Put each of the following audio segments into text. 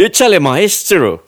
Échale, maestro.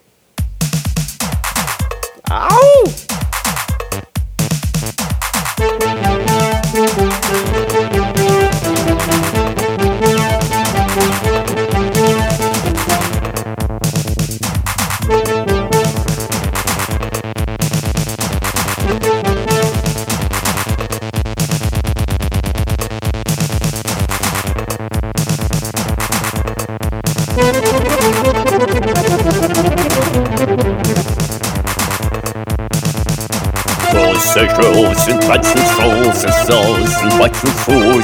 And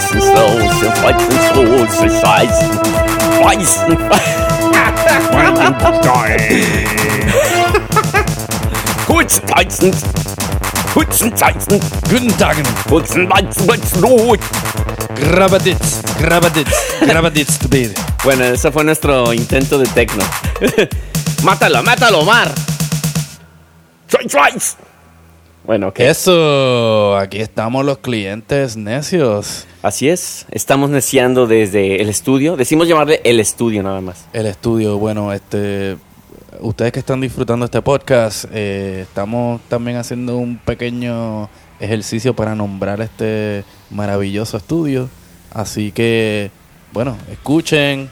fights and Kurz Weizen, kurzen Weizen, Guten Tag. kurzen Weizen, Weizen, Not. Grabadits, grabadits, grabadits to be. Bueno, ese fue nuestro intento de tecno. mátalo, mátalo, Omar. Twice, twice. Bueno, ok. Eso, aquí estamos los clientes necios. Así es, estamos neciando desde el estudio. Decimos llamarle el estudio nada más. El estudio, bueno, este, ustedes que están disfrutando este podcast, eh, estamos también haciendo un pequeño ejercicio para nombrar este maravilloso estudio. Así que, bueno, escuchen,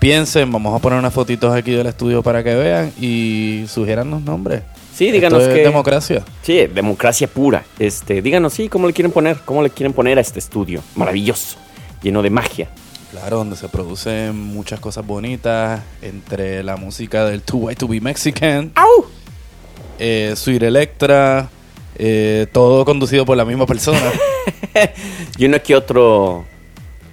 piensen, vamos a poner unas fotitos aquí del estudio para que vean y sugieran los nombres. Sí, díganos Esto es que democracia. Sí, democracia pura. Este, díganos sí, cómo le quieren poner, cómo le quieren poner a este estudio maravilloso, lleno de magia. Claro, donde se producen muchas cosas bonitas, entre la música del Too White to Be Mexican, ¡Au! eh, Sweet Electra, eh, todo conducido por la misma persona. y uno que otro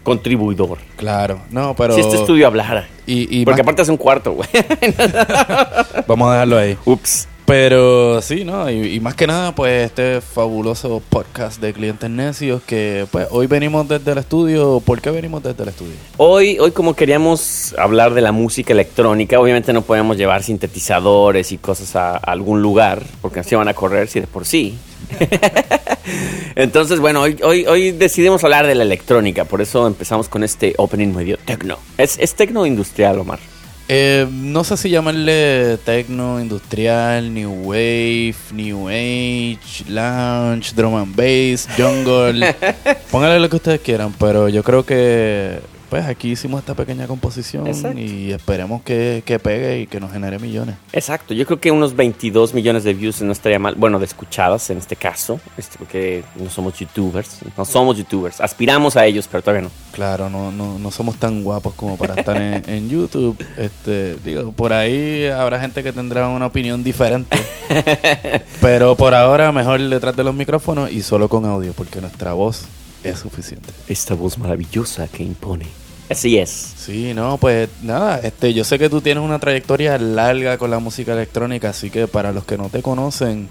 contribuidor. claro, no, pero... Si este estudio hablara. Y, y Porque más- aparte es un cuarto, güey. vamos a dejarlo ahí. Ups. Pero sí, ¿no? Y, más que nada, pues este fabuloso podcast de clientes necios que pues hoy venimos desde el estudio. ¿Por qué venimos desde el estudio? Hoy, hoy como queríamos hablar de la música electrónica, obviamente no podemos llevar sintetizadores y cosas a, algún lugar, porque se van a correr si de por sí. Entonces, bueno, hoy, hoy, hoy decidimos hablar de la electrónica, por eso empezamos con este opening medio tecno. Es, es tecno industrial, Omar. Eh, no sé si llamarle techno, industrial, new wave, new age, lounge, drum and bass, jungle. Póngale lo que ustedes quieran, pero yo creo que pues aquí hicimos esta pequeña composición Exacto. y esperemos que, que pegue y que nos genere millones. Exacto, yo creo que unos 22 millones de views no estaría mal, bueno, de escuchadas en este caso, este, porque no somos youtubers, no somos youtubers, aspiramos a ellos, pero todavía no. Claro, no, no, no somos tan guapos como para estar en, en YouTube. Este, digo, por ahí habrá gente que tendrá una opinión diferente. pero por ahora mejor detrás de los micrófonos y solo con audio, porque nuestra voz es suficiente. Esta voz maravillosa que impone. Así es. Sí, no, pues nada, este, yo sé que tú tienes una trayectoria larga con la música electrónica, así que para los que no te conocen,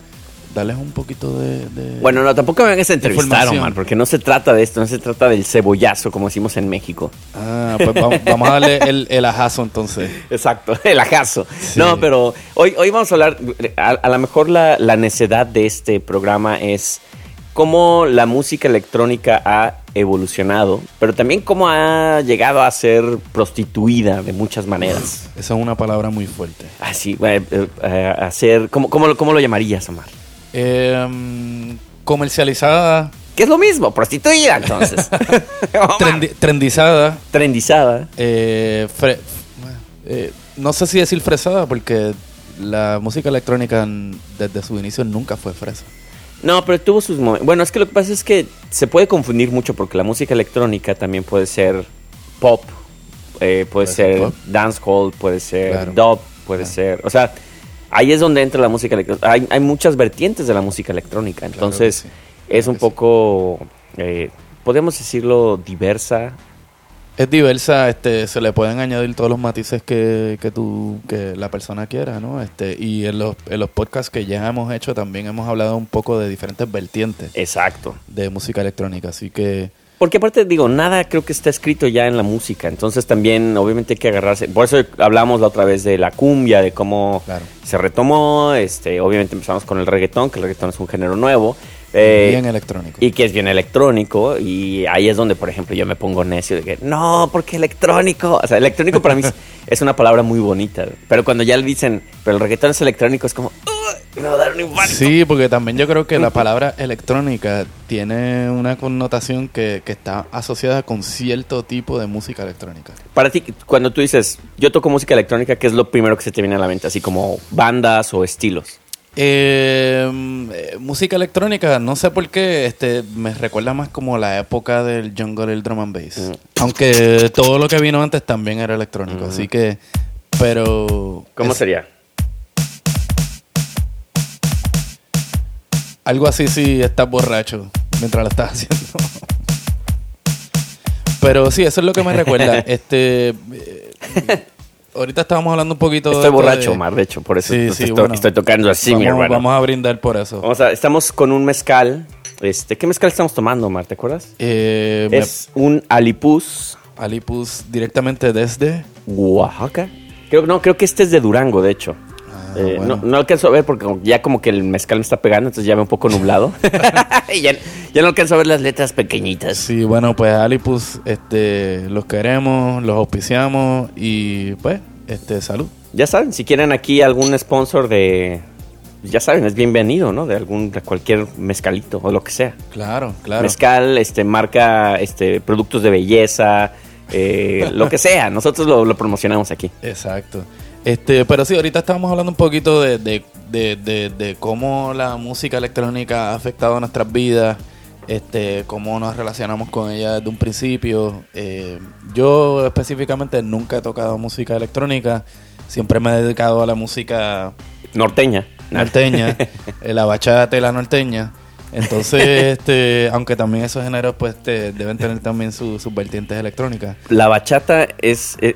darles un poquito de... de- Bueno, no, tampoco me vengas a entrevistar. Omar, porque no se trata de esto, no se trata del cebollazo, como decimos en México. Ah, pues vamos, vamos a darle el, el ajazo entonces. Exacto, el ajazo. Sí. No, pero hoy, hoy vamos a hablar, a, a lo mejor la, la necedad de este programa es cómo la música electrónica ha evolucionado, pero también cómo ha llegado a ser prostituida de muchas maneras. Esa es una palabra muy fuerte. Así, eh, eh, eh, a ser, ¿cómo, cómo, lo- cómo lo llamarías, Omar? Em, comercializada, Que es lo mismo, prostituida entonces. Trendi- trendizada, Trendizada. eh, no sé si decir fresada, porque la música electrónica desde su inicio nunca fue fresa. No, pero tuvo sus momentos. Bueno, es que lo que pasa es que se puede confundir mucho porque la música electrónica también puede ser pop, eh, puede ser pop. dancehall, puede ser Claro. dub, puede Claro. ser. O sea, ahí es donde entra la música electrónica. Hay, hay muchas vertientes de la música electrónica. Entonces, sí, es un poco, eh, podemos decirlo, diversa. Es diversa, este, se le pueden añadir todos los matices que, que tú, que la persona quiera, ¿no? Este, y en los, en los podcasts que ya hemos hecho también hemos hablado un poco de diferentes vertientes Exacto. de música electrónica, así que Porque aparte, digo, nada creo que está escrito ya en la música. Entonces también, obviamente, hay que agarrarse. Por eso hablamos la otra vez de la cumbia, de cómo Claro. se retomó. Este, obviamente empezamos con el reggaetón, que el reggaetón es un género nuevo. Eh, Bien electrónico. y que es bien electrónico y ahí es donde por ejemplo yo me pongo necio de que no porque electrónico o sea electrónico para mí es- una palabra muy bonita pero cuando ya le dicen pero el reggaetón es electrónico es como "Uy, me va a dar un infarto Sí, porque también yo creo que la palabra electrónica tiene una connotación que, que está asociada con cierto tipo de música electrónica. para ti cuando tú dices yo toco música electrónica qué es lo primero que se te viene a la mente así como bandas o estilos Eh, eh, música electrónica, no sé por qué, este, me recuerda más como la época del jungle el drum and bass. Mm. Aunque todo lo que vino antes también era electrónico, así que, pero... cómo es- sería Algo así si estás borracho mientras lo estás haciendo. Pero sí, eso es lo que me recuerda. este eh, Ahorita estábamos hablando un poquito de estoy esto borracho de- Omar de hecho por eso Sí, te sí, estoy, bueno. estoy tocando así mi vamos, hermano vamos a brindar por eso. Vamos a- estamos con un mezcal este qué mezcal estamos tomando Omar te acuerdas Eh, me- es un alipus Alipus directamente desde... Oaxaca. Creo, no, creo que este es de Durango, de hecho. Ah, Eh, bueno. no, no alcanzo a ver porque ya como que el mezcal me está pegando, entonces ya veo un poco nublado. Y ya, ya no alcanzo a ver las letras pequeñitas. Sí, bueno, pues Alipus, este, los queremos, los auspiciamos y pues, este, salud. Ya saben, si quieren aquí algún sponsor de... Ya saben, es bienvenido, ¿no? De algún, de cualquier mezcalito o lo que sea. Claro, claro. Mezcal, este, marca, este, productos de belleza, eh, lo que sea. Nosotros lo, lo promocionamos aquí. Exacto. Este, pero sí, ahorita estábamos hablando un poquito de, de, de, de- cómo la música electrónica ha afectado nuestras vidas, este, cómo nos relacionamos con ella desde un principio. Eh, yo específicamente nunca he tocado música electrónica, siempre me he dedicado a la música Norteña. norteña, eh, la bachata y la norteña. Entonces, este, aunque también esos géneros pues te- deben tener también su- sus vertientes electrónicas. La bachata es... eh,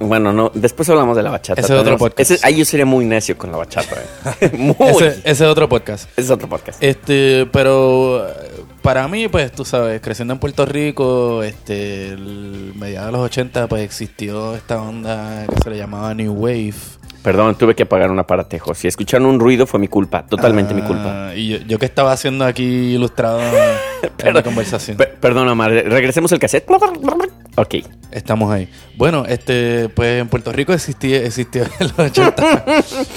bueno, no, después hablamos de la bachata. Ese es otro podcast. ese- ahí yo sería muy necio con la bachata. eh. muy. Ese, Ese, ese es otro podcast. es otro podcast. Este, pero eh, para mí, pues, tú sabes, creciendo en Puerto Rico, este, el mediados de los 80, pues existió esta onda que se le llamaba New Wave. Perdón, tuve que apagar un aparatejo. Si escucharon un ruido fue mi culpa, totalmente mi culpa. Ah, Y yo, yo que estaba haciendo aquí ilustrado en la conversación. Per- perdón, Omar, regresemos el cassette. Ok. Estamos ahí. Bueno, este, pues en Puerto Rico existía, existió en los 80.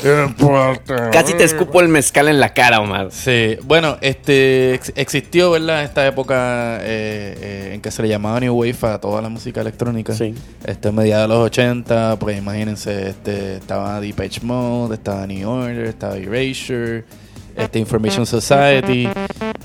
Casi te escupo el mezcal en la cara, Omar. Sí, bueno, este ex- existió, ¿verdad? Esta época eh, eh, en que se le llamaba New Wave a toda la música electrónica. Sí. Este, mediados de los 80, pues imagínense, este, estaba Depeche Mode, estaba New Order, estaba Erasure, este, Information Society,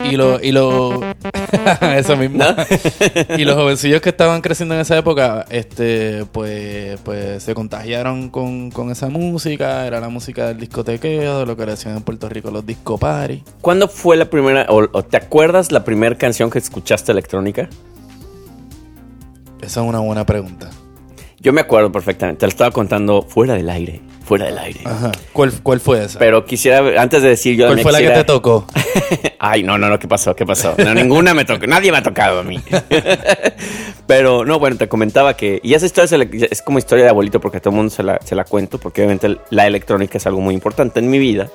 y lo, y lo, eso mismo. Y los jovencillos que estaban creciendo en esa época, este, pues, pues se contagiaron con, con esa música, era la música del discotequeo, de lo que le hacían en Puerto Rico los disco party. ¿Cuándo fue la primera, o, o te acuerdas la primera canción que escuchaste electrónica? Esa es una buena pregunta. Yo me acuerdo perfectamente, te lo estaba contando fuera del aire, fuera del aire. Ajá. ¿Cuál, cuál fue esa? Pero quisiera, antes de decir yo ¿Cuál fue la que te tocó? Ay, no, no, no, ¿qué pasó? ¿Qué pasó? No, ninguna me tocó, nadie me ha tocado a mí. Pero no, bueno, te comentaba que, y esa historia es como historia de abuelito porque a todo el mundo se la, se la cuento, porque obviamente la electrónica es algo muy importante en mi vida.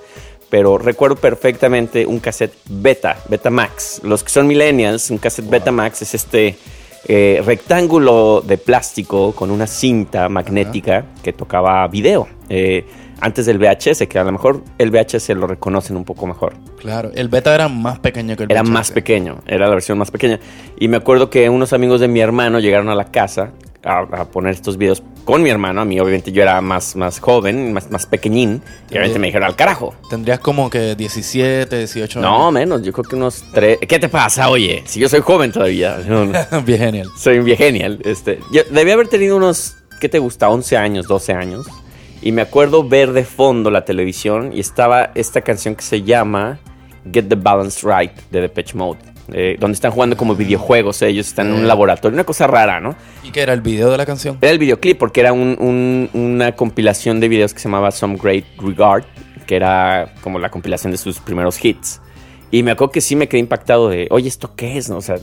Pero recuerdo perfectamente un cassette Beta, Beta Max. Los que son millennials, un cassette Beta Max es este eh, rectángulo de plástico con una cinta magnética que tocaba video. Eh, antes del VHS, que a lo mejor el VHS lo reconocen un poco mejor. Claro, el beta era más pequeño que el Era VHS. más pequeño, era la versión más pequeña. Y me acuerdo que unos amigos de mi hermano llegaron a la casa a, a poner estos videos con mi hermano. A mí, obviamente, yo era más, más joven, más, más pequeñín. Y obviamente me dijeron al carajo. Tendrías como que 17, 18 años. No, menos, yo creo que unos tres. ¿Qué te pasa, oye? Si yo soy joven todavía. Bien genial. Soy un viegenial. Este, yo debía haber tenido unos, ¿qué te gusta? 11 años, 12 años. Y me acuerdo ver de fondo la televisión y estaba esta canción que se llama Get the Balance Right de Depeche Mode. Eh, donde están jugando como videojuegos, ellos están en un laboratorio, una cosa rara, ¿no? ¿Y qué era el video de la canción? Era el videoclip porque era un- un- una compilación de videos que se llamaba Some Great Regard, que era como la compilación de sus primeros hits. Y me acuerdo que sí me quedé impactado de, oye, ¿esto qué es? no? O sea,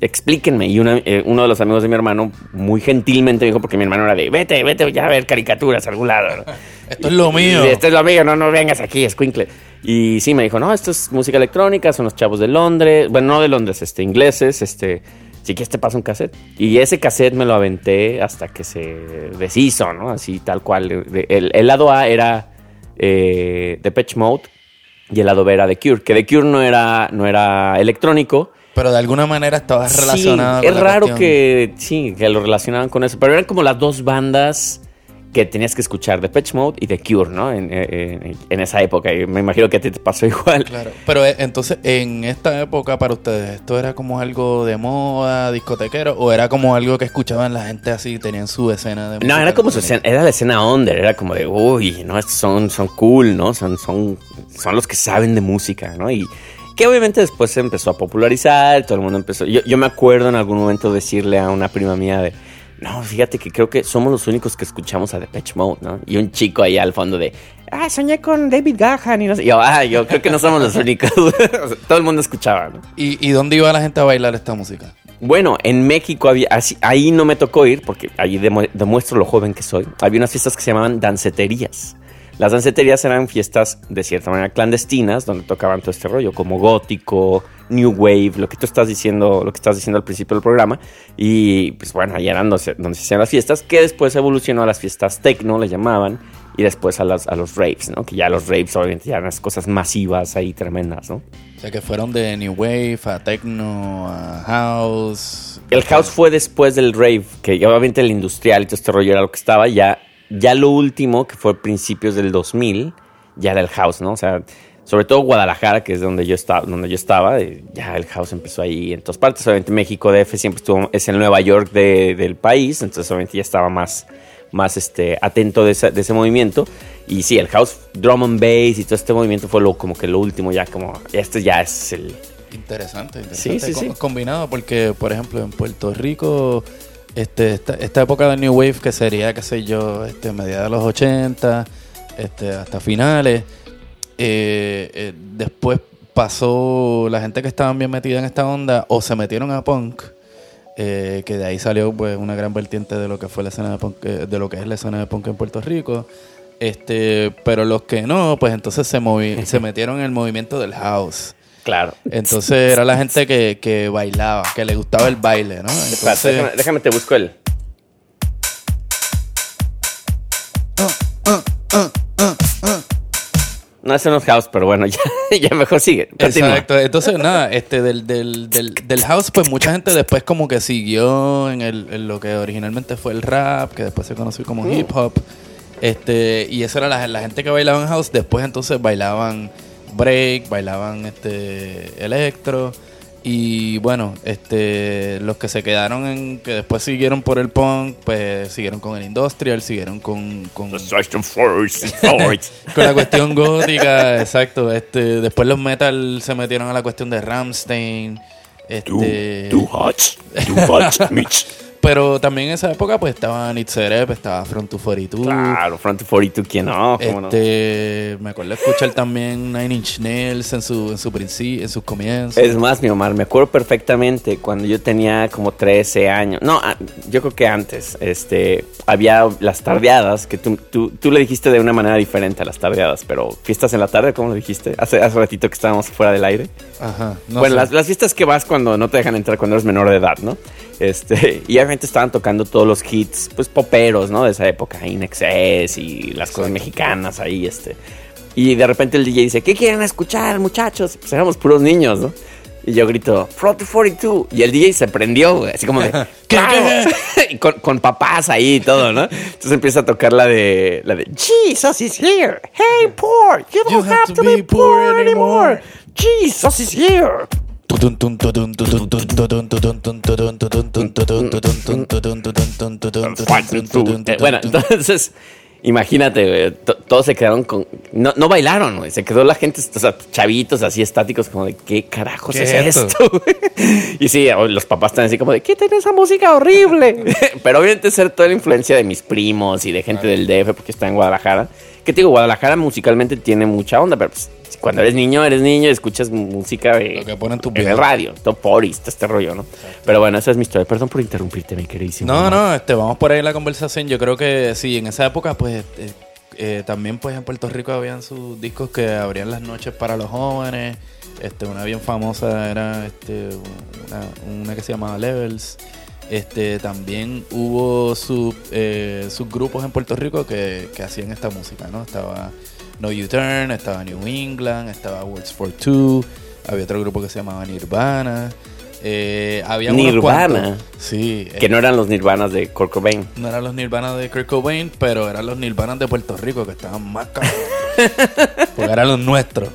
explíquenme. Y una- eh, uno de los amigos de mi hermano muy gentilmente me dijo, porque mi hermano era de, vete, vete ya a ver caricaturas a algún lado. Esto es lo mío. Y, Esto es lo mío, no, no vengas aquí, escuincle. Y sí, me dijo, no, esto es música electrónica, son los chavos de Londres, bueno, no de Londres, este, ingleses, este, sí que este pasa un cassette. Y ese cassette me lo aventé hasta que se deshizo, ¿no? Así tal cual. El, el lado A era eh, Depeche Mode y el lado B era The Cure, que The Cure no era, no era electrónico. Pero de alguna manera estaba relacionado. Sí, es raro que sí, que lo relacionaban con eso, pero eran como las dos bandas que tenías que escuchar de Patch Mode y de Cure, ¿no? En, esa época. Y me imagino que a ti te pasó igual. Claro. Pero eh, entonces, en esta época para ustedes, ¿esto era como algo de moda, discotequero? ¿O era como algo que escuchaban la gente así, tenían su escena de No, era como su escena, era la escena under, era como de, uy, no, son, son cool, ¿no? Son, son, son los que saben de música, ¿no? Y que obviamente después se empezó a popularizar, todo el mundo empezó. Yo, yo me acuerdo en algún momento decirle a una prima mía de no, fíjate que creo que somos los únicos que escuchamos a Depeche Mode, ¿no? Y un chico ahí al fondo de, ah, soñé con David Gahan y no sé. yo, ah, yo creo que no somos los únicos. Todo el mundo escuchaba, ¿no? ¿Y, dónde iba la gente a bailar esta música? Bueno, en México había, ahí no me tocó ir porque ahí demuestro lo joven que soy. Había unas fiestas que se llamaban danceterías. Las danceterías eran fiestas de cierta manera clandestinas donde tocaban todo este rollo como gótico, New Wave, lo que tú estás diciendo, lo que estás diciendo al principio del programa. Y pues bueno, ahí eran donde, se hacían las fiestas, que después evolucionó a las fiestas techno, le llamaban, y después a, las, a los raves, ¿no? Que ya los raves obviamente ya eran las cosas masivas ahí tremendas, ¿no? O sea, que fueron de New Wave a techno a house. El house fue después del rave, que obviamente el industrial y todo este rollo era lo que estaba, ya, ya lo último, que fue principios del 2000, ya era el house, ¿no? O sea, sobre todo Guadalajara, que es donde yo estaba, donde yo estaba, ya el house empezó ahí en todas partes. Obviamente México DF siempre estuvo, es el Nueva York del país, entonces obviamente ya estaba más, más este, atento de ese, de ese, movimiento. Y sí, el house, drum and bass y todo este movimiento fue lo, como que lo último, ya como, este ya es el... Interesante, interesante. Sí, sí, sí. Combinado porque, por ejemplo, en Puerto Rico, este, esta, esta, época de New Wave, que sería, qué sé yo, este, mediados de los 80, este, hasta finales eh, eh, después pasó la gente que estaban bien metida en esta onda o se metieron a punk, eh, que de ahí salió pues una gran vertiente de lo que fue la escena de punk, de lo que es la escena de punk en Puerto Rico. Este, pero los que no, pues entonces se se metieron en el movimiento del house. Claro. Entonces era la gente que, que bailaba, que le gustaba el baile, ¿no? déjame, déjame, te busco el. No, es unos house, pero bueno, ya, ya mejor sigue. Exacto. Entonces, nada, este, del, del, del, house, pues mucha gente después como que siguió en, el, lo que originalmente fue el rap, que después se conoció como mm. hip hop. Este, y eso era la, la gente que bailaba en house. Después entonces bailaban break, bailaban este electro. Y bueno, este, los que se quedaron en, que después siguieron por el punk, pues siguieron con el industrial, siguieron con, con, con la cuestión gótica, exacto. Este, después los metal se metieron a la cuestión de Ramstein. Este, too, hot, too hot, Mitch. Pero también en esa época pues estaba Nitzerep, estaba Front to 42. Claro, Front to 42, ¿quién no? este, Me acuerdo escuchar también Nine Inch Nails en su, en su principio, en sus comienzos. Es más, mi Omar, me acuerdo perfectamente cuando yo tenía como 13 años. No, ah, yo creo que antes. Este, había las tardeadas, que tú, tú, le dijiste de una manera diferente a las tardeadas, pero fiestas en la tarde, ¿cómo lo dijiste? Hace, hace ratito que estábamos fuera del aire. Ajá. bueno, las, las fiestas que vas cuando no te dejan entrar cuando eres menor de edad, ¿no? Este, y obviamente estaban tocando todos los hits, pues poperos, ¿no? De esa época, Inexcess y las cosas mexicanas ahí, este. Y de repente el DJ dice, ¿qué quieren escuchar, muchachos? Pues éramos puros niños, ¿no? Y yo grito, Front 42. Y el DJ se prendió, güey. Así como de, ¡Claro! y con, con, papás ahí y todo, ¿no? Entonces empieza a tocar la de, la de, Jesus is here. Hey, poor. You don't have, to, be, poor anymore. Jesus is here. Bueno, entonces, imagínate, todos se quedaron con. No, no bailaron, Se quedó la gente, o sea, chavitos así estáticos, como de ¿qué carajos es, esto? y sí, los papás están así como de ¿qué tiene esa música horrible? Pero obviamente ser toda la influencia de mis primos y de gente del DF, porque está en Guadalajara. Que te digo, Guadalajara musicalmente tiene mucha onda, pero pues cuando eres niño, eres niño, escuchas música de, Lo que tu en el radio, top forest, este rollo, ¿no? Pero bueno, esa es mi historia. Perdón por interrumpirte, mi queridísimo. No, no, este, vamos por ahí en la conversación. Yo creo que sí, en esa época, pues, eh, eh, también pues en Puerto Rico habían sus discos que abrían las noches para los jóvenes. Este, una bien famosa era este, una, una que se llamaba Levels. Este, también hubo sub, eh, subgrupos en Puerto Rico que, que hacían esta música, ¿no? Estaba No U-Turn, estaba New England, estaba Words for Two, había otro grupo que se llamaba Nirvana. Eh, había Nirvana. cuantos- Sí. Que no eran los Nirvanas de Kurt Cobain. No eran los Nirvana de Kurt Cobain, pero eran los Nirvana de Puerto Rico que estaban más caros. Porque eran los nuestros.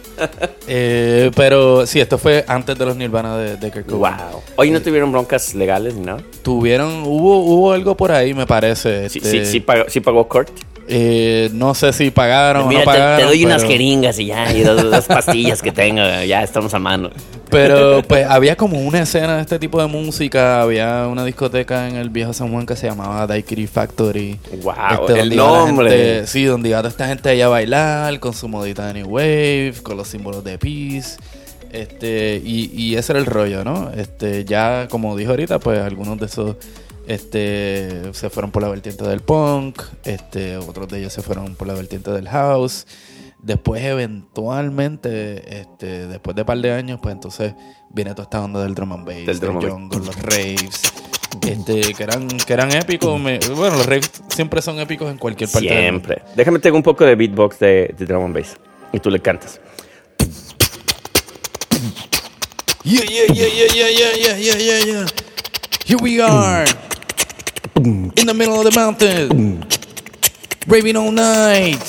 Eh, pero sí, esto fue antes de los Nirvana de, de Cobain. Wow. Hoy no tuvieron broncas legales ni nada. Tuvieron, hubo, hubo algo por ahí, me parece. Sí, este, sí, sí pagó, sí pagó Kurt. Eh, no sé si pagaron Mira, o no pagaron. te, doy unas jeringas y ya, y dos, dos pastillas que tengo, ya estamos a mano. Pero pues había como una escena de este tipo de música. Había una discoteca en el viejo San Juan que se llamaba Daiquiri Factory. Wow, Este, el nombre. gente- sí, donde iba toda esta gente allá a bailar con su modita de New Wave, con los símbolos de peace. Este, y, y ese era el rollo, ¿no? Este, ya como dijo ahorita, pues algunos de esos este, se fueron por la vertiente del punk, este, otros de ellos se fueron por la vertiente del house. Después, eventualmente, este, después de un par de años, pues entonces viene toda esta onda del drum and bass, Del del drum and jungle, los raves, este, que eran, que eran épicos. Me- bueno, los raves siempre son épicos en cualquier parte del. Siempre. Déjame tengo un poco de beatbox de, de drum and bass. Y tú le cantas. Yeah, yeah, yeah, yeah, yeah, yeah, yeah, yeah, yeah, yeah. Here we are. In the middle of the mountain. Raving all night.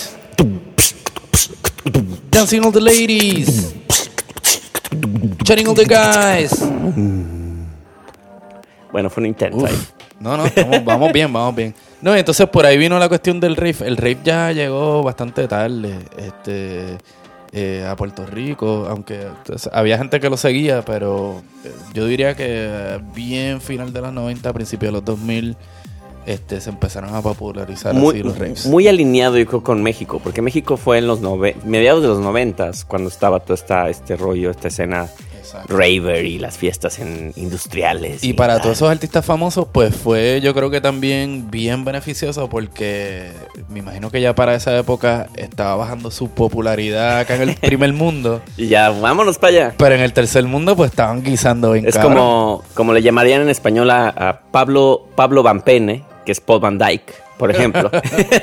Dancing all the ladies. Chatting all the guys. Bueno, fue un intento ahí. No, no, vamos bien, vamos bien. No, entonces por ahí vino la cuestión del rave. El rave ya llegó bastante tarde este, eh, a Puerto Rico, aunque entonces, había gente que lo seguía, pero eh, yo diría que bien final de los 90, principios de los 2000, este, se empezaron a popularizar Muy, así los raves. muy alineado, yo creo, con México. Porque México fue en los nove- mediados de los noventas, cuando estaba todo esta, este rollo, esta escena Exacto. raver y las fiestas en industriales. Y para tal. todos esos artistas famosos, pues fue yo creo que también bien beneficioso porque me imagino que ya para esa época estaba bajando su popularidad acá en el primer mundo. Y ya, vámonos para allá. Pero en el tercer mundo, pues estaban guisando bien Es cabrón. como, como le llamarían en español a, a Pablo, Pablo Van Pene, que es Paul Van Dyke, por ejemplo.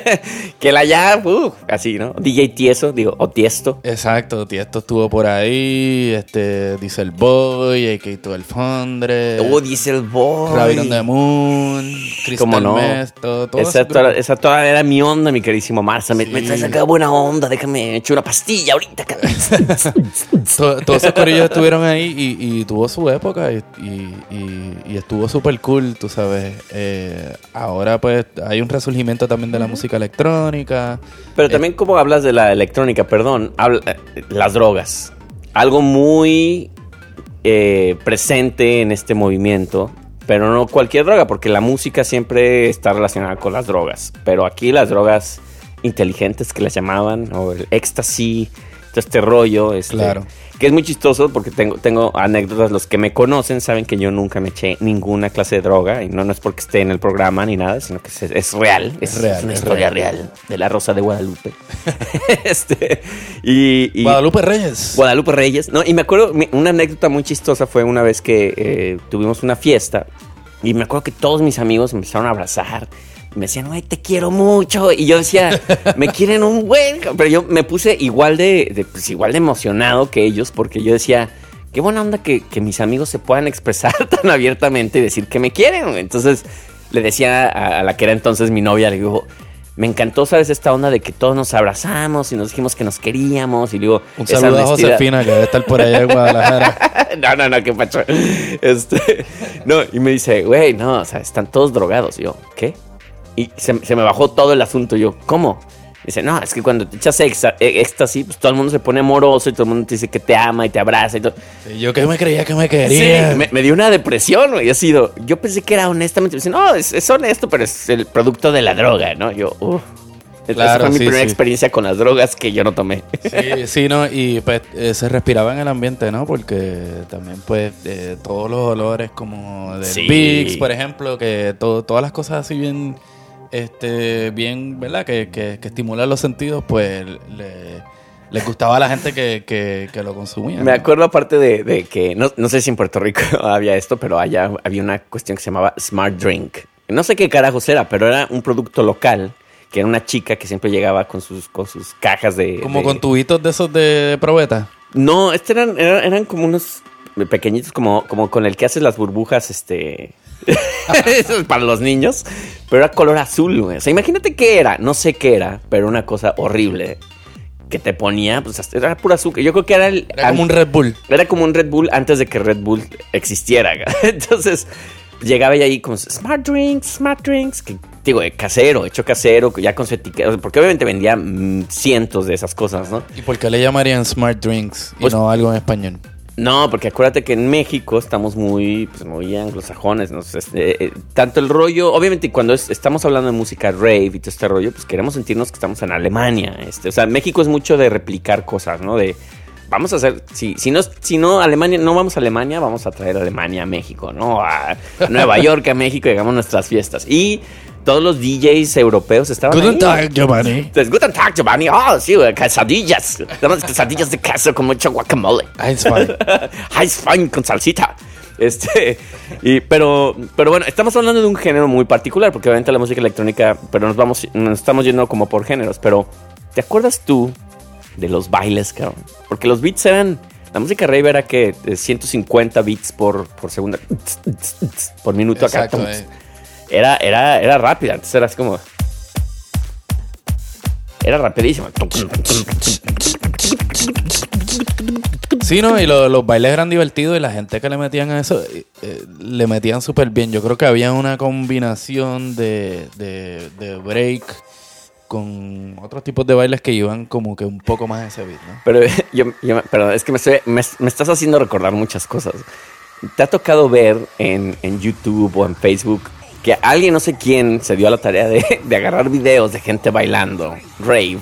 que la ya, uh, así, ¿no? DJ Tieso, digo, o Tiesto. Exacto, Tiesto estuvo por ahí, este, Diesel Boy, AK-1200, Oh, Diesel Boy. Rabbit on the Moon, Crystal ¿Cómo no? Meth, todo, esa, toda, esa toda era mi onda, mi queridísimo Marza. Me, Sí. me buena onda, déjame echar una pastilla ahorita. todos esos corillos estuvieron ahí y, y tuvo su época y, y- y- y estuvo súper cool, tú sabes. Eh, ahora pues hay un resurgimiento también de la música electrónica. Pero también como hablas de la electrónica, perdón, habla- eh, las drogas. Algo muy eh, presente en este movimiento, pero no cualquier droga, porque la música siempre está relacionada con las drogas. Pero aquí las drogas inteligentes que las llamaban, o el éxtasis, este rollo, este, Claro. que es muy chistoso porque tengo, tengo anécdotas, los que me conocen saben que yo nunca me eché ninguna clase de droga, y no, no es porque esté en el programa ni nada, sino que es, es real, es, real, es una es historia real. real de la Rosa de Guadalupe. este, y, y- Guadalupe Reyes. Guadalupe Reyes. No, y me acuerdo, una anécdota muy chistosa fue una vez que eh, tuvimos una fiesta y me acuerdo que todos mis amigos me empezaron a abrazar. Me decían, güey, te quiero mucho. Y yo decía, me quieren un buen. Pero yo me puse igual de, de, pues, igual de emocionado que ellos porque yo decía, qué buena onda que, que mis amigos se puedan expresar tan abiertamente y decir que me quieren. güey". Entonces le decía a, a la que era entonces mi novia, le digo, me encantó, ¿sabes? Esta onda de que todos nos abrazamos y nos dijimos que nos queríamos. Y digo, Un saludo a Josefina que debe estar por allá en Guadalajara. no, no, no, qué pacho. Este, no, y me dice, güey, no, o sea, están todos drogados. Y yo, ¿qué? Y se, se me bajó todo el asunto. Yo, ¿cómo? Dice, no, es que cuando te echas eh, éxtasis, pues todo el mundo se pone amoroso y todo el mundo te dice que te ama y te abraza y todo. Yo que me creía que me quería. Sí, me, me dio una depresión, güey. Ha sido, yo pensé que era honestamente. Me dice, no, es, es honesto, pero es el producto de la droga, ¿no? Yo, uff. Esa Claro, fue mi sí, primera sí. experiencia con las drogas que yo no tomé. Sí, sí, no, y pues eh, se respiraba en el ambiente, ¿no? Porque también, pues, eh, todos los olores como del. Vicks, por ejemplo, que todo, todas las cosas así bien este bien, ¿verdad? Que, que, que estimula los sentidos, pues le, les gustaba a la gente que, que, que lo consumía. Me acuerdo aparte de, de que, no, no, sé si en Puerto Rico había esto, pero allá había una cuestión que se llamaba Smart Drink. No sé qué carajos era, pero era un producto local que era una chica que siempre llegaba con sus, con sus cajas de... Como de... con tubitos de esos de probeta. No, estos eran, eran, eran, como unos pequeñitos, como, como con el que haces las burbujas, este... Eso es para los niños. Pero era color azul, güey. O sea, imagínate qué era. No sé qué era, pero una cosa horrible. Que te ponía, pues era pura azúcar. Yo creo que era el... Era como un Red Bull. Era como un Red Bull antes de que Red Bull existiera. Entonces llegaba ella ahí con Smart Drinks, Smart Drinks, que digo, casero, hecho casero, ya con su etiqueta, porque obviamente vendía mm, cientos de esas cosas, ¿no? ¿Y por qué le llamarían Smart Drinks y Pues- no algo en español? No, porque acuérdate que en México estamos muy, pues, muy anglosajones, ¿no? Eh, eh, tanto el rollo, obviamente cuando es- estamos hablando de música rave y todo este rollo, pues queremos sentirnos que estamos en Alemania, este, o sea, México es mucho de replicar cosas, ¿no? De vamos a hacer, si, si no, si no Alemania, no vamos a Alemania, vamos a traer a Alemania a México, ¿no? A, a Nueva York, a México, y hagamos nuestras fiestas. Y todos los DJs europeos estaban ahí. Guten Tag, Giovanni. Entonces, Guten Tag, Giovanni. Oh, sí, quesadillas. Damos quesadillas de queso con mucho guacamole. Eins fein. Ice fine con salsita. Este, y, pero, pero bueno, estamos hablando de un género muy particular, porque obviamente la música electrónica, pero nos vamos, nos estamos yendo como por géneros. Pero, ¿te acuerdas tú de los bailes, cabrón? Porque los beats eran, la música rave era que de 150 beats por, por segunda, por minuto acá. Exacto, eh. Era, era, era rápida, entonces era así como. Era rapidísimo. Sí, ¿no? Y lo- los bailes eran divertidos y la gente que le metían a eso, eh, eh, le metían súper bien. Yo creo que había una combinación de, de, de break con otros tipos de bailes que iban como que un poco más a ese beat, ¿no? Pero yo, yo- perdón, es que me, estoy- me, me estás haciendo recordar muchas cosas. ¿Te ha tocado ver en, en YouTube o en Facebook que alguien, no sé quién, se dio a la tarea de, de agarrar videos de gente bailando rave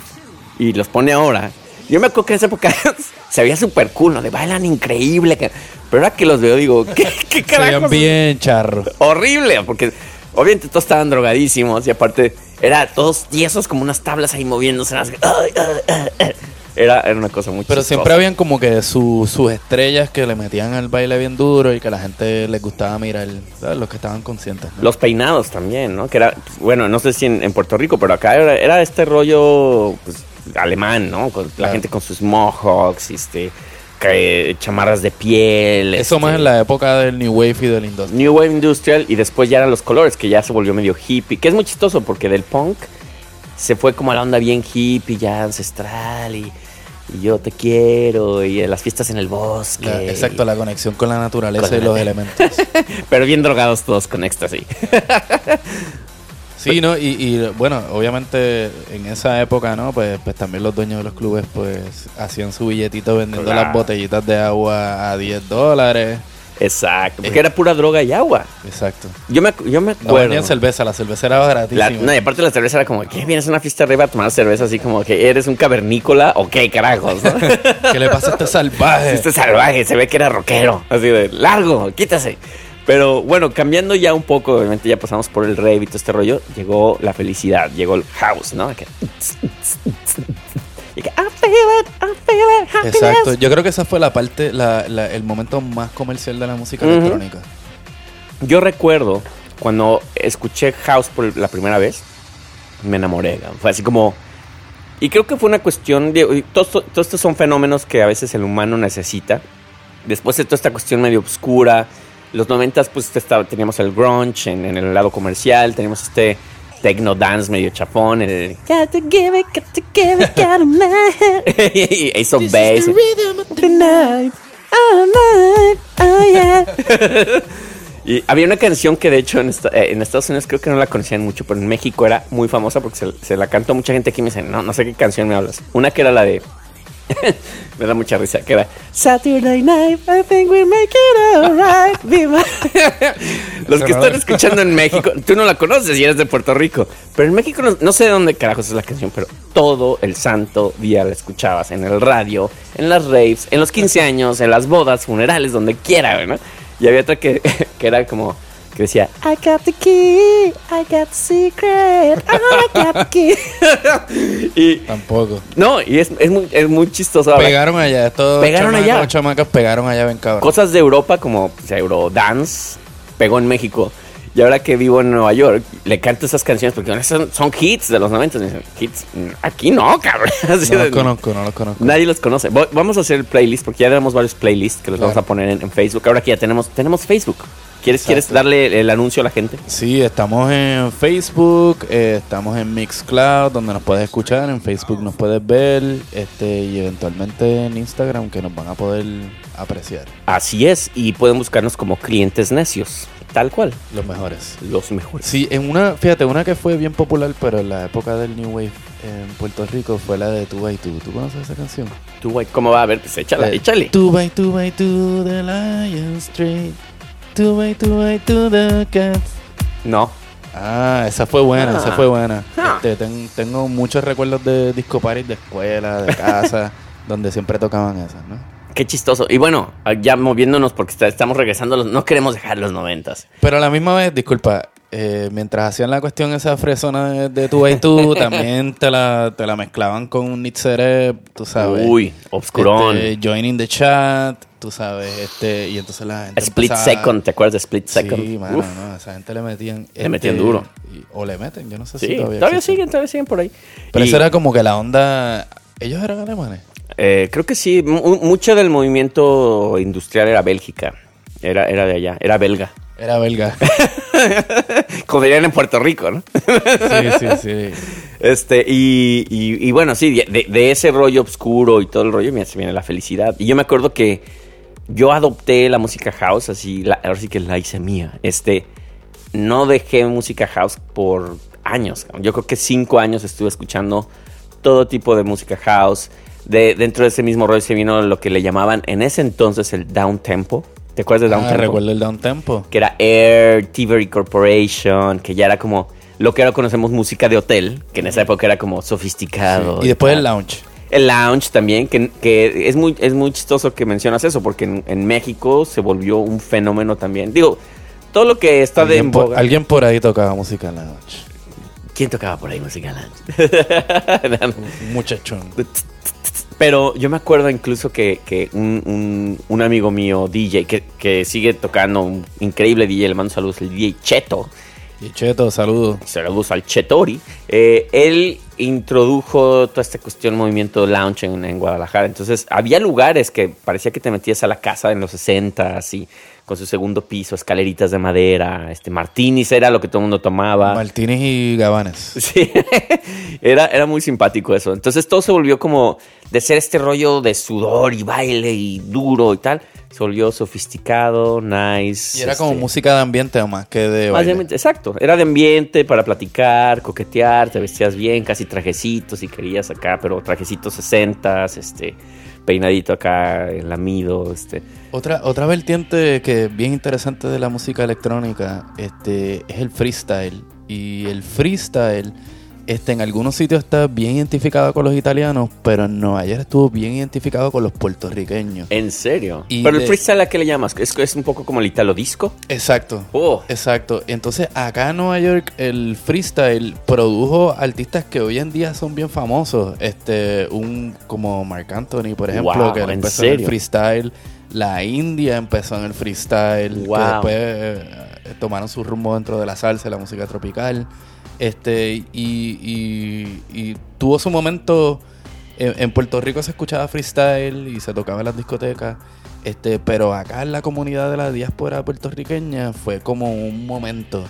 y los pone ahora? Yo me acuerdo que en esa época se veía súper cool, ¿no? De bailan increíble. Pero ahora que los veo digo, ¿qué, qué Se carajos? bien charros. horrible, porque obviamente todos estaban drogadísimos y aparte era todos tiesos como unas tablas ahí moviéndose. ay. Era, era una cosa muy Pero chistosa. siempre habían como que su- sus estrellas que le metían al baile bien duro y que a la gente les gustaba mirar, ¿sabes? Los que estaban conscientes. ¿no? Los peinados también, ¿no? Que era, bueno, no sé si en, en Puerto Rico, pero acá era, era este rollo pues, alemán, ¿no? Con la gente con sus mohawks, este, que- chamarras de piel. Eso este, más en la época del New Wave y del Industrial. New Wave Industrial y después ya eran los colores, que ya se volvió medio hippie, que es muy chistoso porque del punk se fue como a la onda bien hippie, ya ancestral y, y yo te quiero y las fiestas en el bosque. La- exacto, la conexión con la naturaleza Con y la- los elementos. Pero bien drogados todos con éxtasis. Sí, ¿no? Y, y, bueno, obviamente en esa época, ¿no? Pues, pues también los dueños de los clubes pues hacían su billetito vendiendo Claro. las botellitas de agua a 10 dólares. Exacto, porque era pura droga y agua. Exacto. Yo me, yo me No acuerdo. vendían cerveza, la cerveza era La- baratísima. no, y aparte la cerveza era como, ¿qué? ¿Vienes a una fiesta arriba a tomar cerveza así como que eres un cavernícola o qué carajos? ¿no? ¿Qué le pasa a este salvaje? este salvaje, se ve que era rockero. Así de, largo, quítase. Pero bueno, cambiando ya un poco, obviamente ya pasamos por el rave y todo este rollo, llegó la felicidad, llegó el house, ¿no? Y que, I feel it, I feel it, happiness. Exacto. Yo creo que esa fue la parte, la, la- el momento más comercial de la música electrónica. Yo recuerdo cuando escuché House por la primera vez, me enamoré. Fue así como. Y creo que fue una cuestión de. y Todos, todos estos son fenómenos que a veces el humano necesita. Después de toda esta cuestión medio oscura. Los noventas, pues estaba- teníamos el grunge en, en el lado comercial. Teníamos este techno dance medio chapón. El, got to give it, got to give it, got to make it. y Ace of Base. The night, all night, oh yeah. Y había una canción que de hecho en, esta- eh, en Estados Unidos creo que no la conocían mucho, pero en México era muy famosa porque se, se la cantó mucha gente aquí y me dicen, no, no sé qué canción me hablas. Una que era la de... me da mucha risa, que era Saturday night, I think we'll make it alright. Viva. Los que están escuchando en México, tú no la conoces y eres de Puerto Rico, pero en México no, no sé de dónde carajos es la canción, pero todo el santo día la escuchabas en el radio, en las raves, en los 15 años, en las bodas, funerales, donde quiera, ¿no? Y había otra que, que era como que decía, I got the key, I got the secret, I got the key. y, Tampoco. no, y es, es muy, es muy chistoso. Pegaron allá. Estos Pegaron chamacos, allá. chamacas pegaron allá, ven cabrón. Cosas de Europa como pues, Eurodance pegó en México. Y ahora que vivo en Nueva York, le canto esas canciones porque son, son hits de los 90. Me dicen, hits, aquí no, cabrón. Así No los conozco, no los conozco. Nadie los conoce. Vamos a hacer el playlist porque ya tenemos varios playlists que los Claro. vamos a poner en, en Facebook. Ahora que ya tenemos, tenemos Facebook. ¿Quieres, ¿Quieres darle el anuncio a la gente? Sí, estamos en Facebook, eh, estamos en Mixcloud, donde nos puedes escuchar, en Facebook nos puedes ver, este y eventualmente en Instagram, que nos van a poder apreciar. Así es. Y pueden buscarnos como clientes necios. Tal cual. Los mejores. Los mejores. Sí, en una, fíjate, una que fue bien popular, pero en la época del New Wave en Puerto Rico fue la de Tu by Tu. ¿Tú conoces esa canción? Tú, güey, ¿cómo va? A ver, pues échala, Eh, échale. Two by two by two, the Lion Street. Two by two by two, the cats. No. Ah, esa fue buena, Ah. esa fue buena. Ah. Este, ten- tengo muchos recuerdos de disco parties de escuela, de casa, donde siempre tocaban esas, ¿no? Qué chistoso. Y bueno, ya moviéndonos porque está- estamos regresando, a los- no queremos dejar los noventas. Pero a la misma vez, disculpa, eh, mientras hacían la cuestión esa fresona de, de tu by tú, también te la, te la mezclaban con un Nitzere, tú sabes. Uy, obscurón. Este, joining the chat, tú sabes, este, y entonces la gente Split empezaba- Second, ¿te acuerdas de Split Second? Sí, mano, Uf. no, esa gente le metían. este, Le metían duro. y- o le meten, yo no sé Sí, si todavía, todavía, siguen, todavía siguen por ahí. Pero Y, eso era como que la onda. Ellos eran alemanes. eh, creo que sí, mu- mucho del movimiento industrial era Bélgica. Era, era de allá, era belga. Era belga. Como dirían en Puerto Rico, ¿no? sí, sí, sí. Este, y, y- y bueno, sí, de, de ese rollo oscuro y todo el rollo, mira, se viene la felicidad. Y yo me acuerdo que yo adopté la música house, así, la- ahora sí que la hice mía. Este, no dejé música house por años. Yo creo que cinco años estuve escuchando todo tipo de música house. De, dentro de ese mismo rollo se vino lo que le llamaban en ese entonces el down tempo. ¿Te acuerdas de down Ah, tempo? recuerdo el down tempo. que era Air, Tivery Corporation, que ya era como lo que ahora conocemos música de hotel, que en esa época era como sofisticado. Y después tal. el lounge. El lounge también, que, que es, muy, es muy chistoso que mencionas eso, porque en, en México se volvió un fenómeno también. Digo, todo lo que está de en Alguien por, boga- alguien por ahí tocaba música lounge. ¿Quién tocaba por ahí música lounge? Un muchachón. Pero yo me acuerdo incluso que, que un, un- un amigo mío, DJ, que, que sigue tocando, un increíble DJ, le mando saludos, el DJ Cheto, Y Cheto, saludos. saludos al Chetori, eh, él introdujo toda esta cuestión movimiento lounge en, en Guadalajara. Entonces había lugares que parecía que te metías a la casa en los 60 así con su segundo piso, escaleritas de madera, este Martinis era lo que todo el mundo tomaba. Martínez y Gabanes. Sí, era, era muy simpático eso. Entonces todo se volvió como de ser este rollo de sudor y baile y duro y tal, se volvió sofisticado, nice. Y era como este, música de ambiente más que de más baile. de ambiente, exacto, era de ambiente para platicar, coquetear, te vestías bien, casi trajecitos si querías acá, pero trajecitos 60, este, peinadito acá, el lamido, este. Otra, otra vertiente que es bien interesante de la música electrónica este, es el freestyle. Y el freestyle este, en algunos sitios está bien identificado con los italianos, pero en Nueva York estuvo bien identificado con los puertorriqueños. ¿En serio? Y pero el freestyle, ¿a qué le llamas? ¿Es, es un poco como el italo disco? Exacto. Oh, Exacto. Entonces, acá en Nueva York, el freestyle produjo artistas que hoy en día son bien famosos. Este, un como Marc Anthony, por ejemplo, Wow, que él ¿en empezó en el freestyle. La India empezó en el freestyle. Wow. Que después eh, tomaron su rumbo dentro de la salsa, y la música tropical. Este, y, y- y tuvo su momento. En, en Puerto Rico se escuchaba freestyle y se tocaba en las discotecas. Este, pero acá en la comunidad de la diáspora puertorriqueña fue como un momento.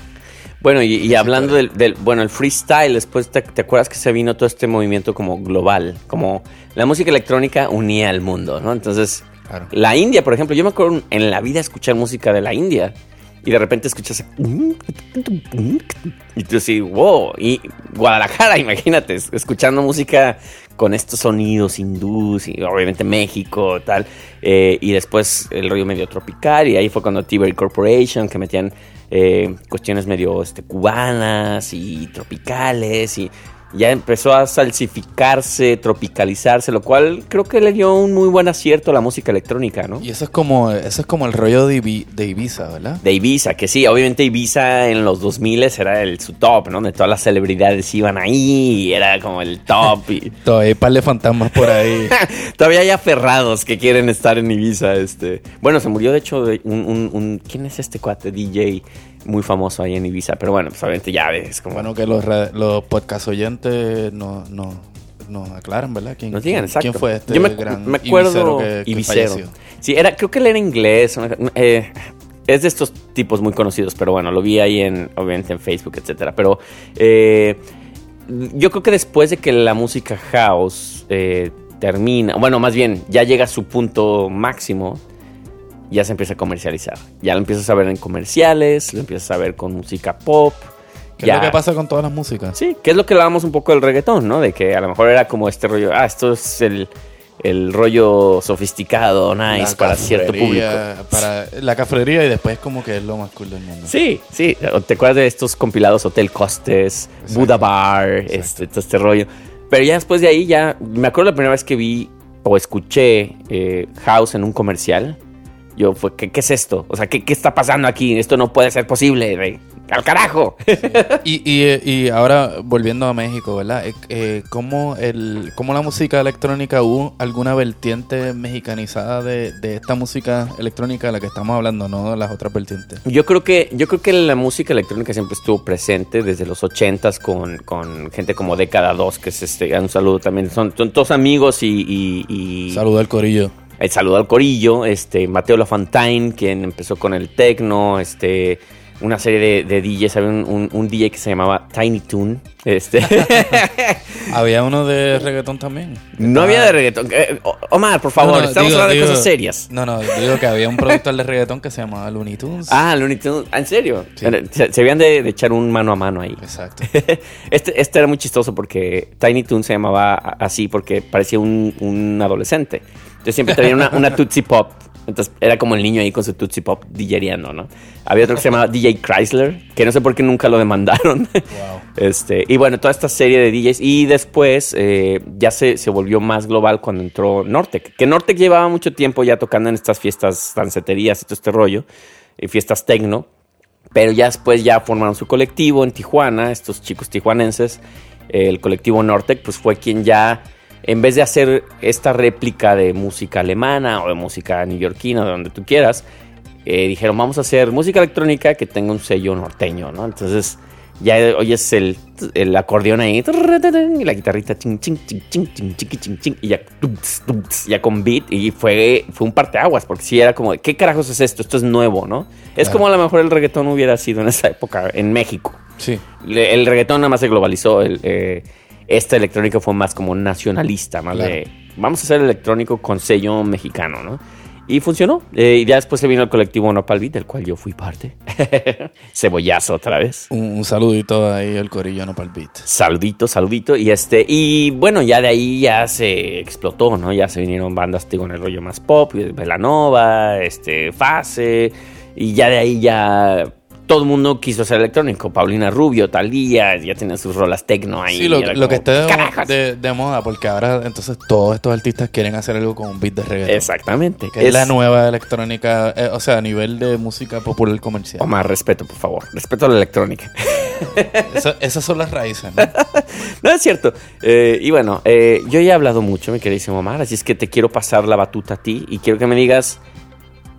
Bueno, y, y hablando del, del- bueno, el freestyle, después te, te acuerdas que se vino todo este movimiento como global, como la música electrónica unía al mundo, ¿no? Entonces, Claro. la India, por ejemplo, yo me acuerdo en la vida escuchar música de la India y de repente escuchas y tú así, wow, y Guadalajara, imagínate, es- escuchando música con estos sonidos hindús y obviamente México, tal, eh, y después el rollo medio tropical y ahí fue cuando Tibery Corporation que metían eh, cuestiones medio este, cubanas y tropicales y ya empezó a salsificarse, tropicalizarse, lo cual creo que le dio un muy buen acierto a la música electrónica, ¿no? Y eso es como, eso es como el rollo de, Ibi- de Ibiza, ¿verdad? De Ibiza, que sí, obviamente Ibiza en los 2000 era el, su top, ¿no? De todas las celebridades iban ahí y era como el top. Y Todavía hay par de fantasmas por ahí. todavía hay aferrados que quieren estar en Ibiza. Este. Bueno, se murió de hecho un- un- ¿Quién es este cuate? DJ muy famoso ahí en Ibiza. Pero bueno, pues obviamente ya ves como... bueno, que los, los podcast oyentes no, no, nos aclaran, ¿verdad? ¿Quién, Nos digan, quién- exacto. quién fue este Yo me, gran me acuerdo ibicero que, que ibicero. Sí, era, creo que él era inglés. eh, es de estos tipos muy conocidos, pero bueno, lo vi ahí en, obviamente en Facebook, etcétera. Pero eh, yo creo que después de que la música house eh, termina, bueno, más bien ya llega a su punto máximo, ya se empieza a comercializar. Ya lo empiezas a ver en comerciales, lo empiezas a ver con música pop. ¿Qué ya- es lo que pasa con todas las músicas? Sí, que es lo que hablábamos un poco del reggaetón, ¿no? De que a lo mejor era como este rollo, ah, esto es el, el rollo sofisticado, nice, La para cierto público. cafrería, Para la cafrería y después como que es lo más cool del mundo. Sí, sí. ¿Te acuerdas de estos compilados Hotel Costes, Exacto. Buddha Bar, este, todo este rollo? Pero ya después de ahí, ya me acuerdo la primera vez que vi o escuché eh, House en un comercial. Yo fue, ¿qué, qué es esto? O sea, ¿qué, ¿qué está pasando aquí? Esto no puede ser posible, güey. ¡Al carajo! Y, y, y ahora volviendo a México, ¿verdad? Eh, eh, ¿cómo, el, ¿Cómo la música electrónica hubo alguna vertiente mexicanizada de, de esta música electrónica de la que estamos hablando, no de las otras vertientes? Yo creo que, yo creo que la música electrónica siempre estuvo presente desde los ochentas con, con gente como Década 2, que es este, un saludo también. Son, son todos amigos y, y, y- Saludo al corillo. El saludo al corillo, este, Mateo Lafontaine, quien empezó con el techno, este, una serie de, de DJs, había un, un- un DJ que se llamaba Tiny Toon, este, Había uno de reggaetón también. no había de reggaetón. Eh, Omar, por favor, No, no, estamos digo- hablando de cosas serias. No, no, digo que había un productor de reggaetón que se llamaba Looney Tunes. Ah, Looney Tunes, ¿en serio? Sí. Se, se habían de, de echar un mano a mano ahí. Exacto. Este, este era muy chistoso porque Tiny Toon se llamaba así porque parecía un, un adolescente. Entonces siempre traía una, una Tootsie Pop. Entonces era como el niño ahí con su Tootsie Pop DJereando, ¿no? Había otro que se llamaba DJ Chrysler, que no sé por qué nunca lo demandaron. Wow. Este, y bueno, toda esta serie de DJs. Y después eh, ya se, se volvió más global cuando entró Nortec. Que Nortec llevaba mucho tiempo ya tocando en estas fiestas danceterías y todo este rollo. eh, fiestas tecno. Pero ya después ya formaron su colectivo en Tijuana, estos chicos tijuanenses. Eh, el colectivo Nortec, pues fue quien ya, en vez de hacer esta réplica de música alemana o de música neoyorquina, de donde tú quieras, eh, dijeron, vamos a hacer música electrónica que tenga un sello norteño, ¿no? Entonces ya oyes el, el acordeón ahí y la guitarrita ching, ching, ching, ching, ching, ching, ching, y ya, con beat y fue, fue un parteaguas porque sí era como, ¿qué carajos es esto? Esto es nuevo, ¿no? Es Claro. como a lo mejor el reggaetón hubiera sido en esa época en México. Sí. El reggaetón nada más se globalizó. El, eh, esta electrónica fue más como nacionalista, más Claro. de vamos a hacer electrónico con sello mexicano, ¿no? Y funcionó. Eh, y ya después se vino el colectivo Nopal Beat, del cual yo fui parte. Cebollazo otra vez. Un, un saludito ahí al corillo no beat. Saludito, saludito. Y este, y bueno, ya de ahí ya se explotó, ¿no? Ya se vinieron bandas, digo, en el rollo más pop, Velanova, este, Fase. Y ya de ahí ya todo el mundo quiso ser electrónico. Paulina Rubio, Talía, ya tenía sus rolas tecno ahí. Sí, lo, que está de, moda, porque ahora entonces todos estos artistas quieren hacer algo con un beat de reggaetón. Exactamente. Que es, la nueva electrónica, eh, o sea, a nivel de música popular comercial. O más respeto, por favor. Respeto a la electrónica. Esa- esas son las raíces, ¿no? No es cierto. Eh, y bueno, eh, yo ya he hablado mucho, mi queridísimo Omar, así es que te quiero pasar la batuta a ti y quiero que me digas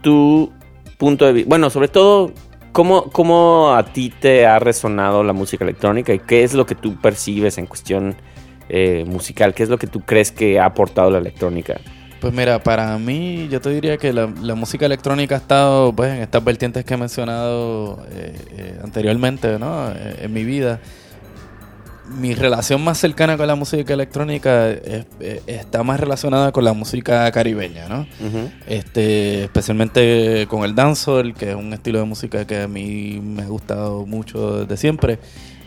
tu punto de vista. Bueno, sobre todo, ¿cómo, ¿cómo a ti te ha resonado la música electrónica y qué es lo que tú percibes en cuestión eh, musical? ¿Qué es lo que tú crees que ha aportado la electrónica? Pues mira, para mí yo te diría que la, música electrónica ha estado pues en estas vertientes que he mencionado eh, eh, anteriormente, ¿no? En mi vida. Mi relación más cercana con la música electrónica es- eh, está más relacionada con la música caribeña, ¿no? Este, especialmente con el dancehall, que es un estilo de música que a mí me ha gustado mucho desde siempre.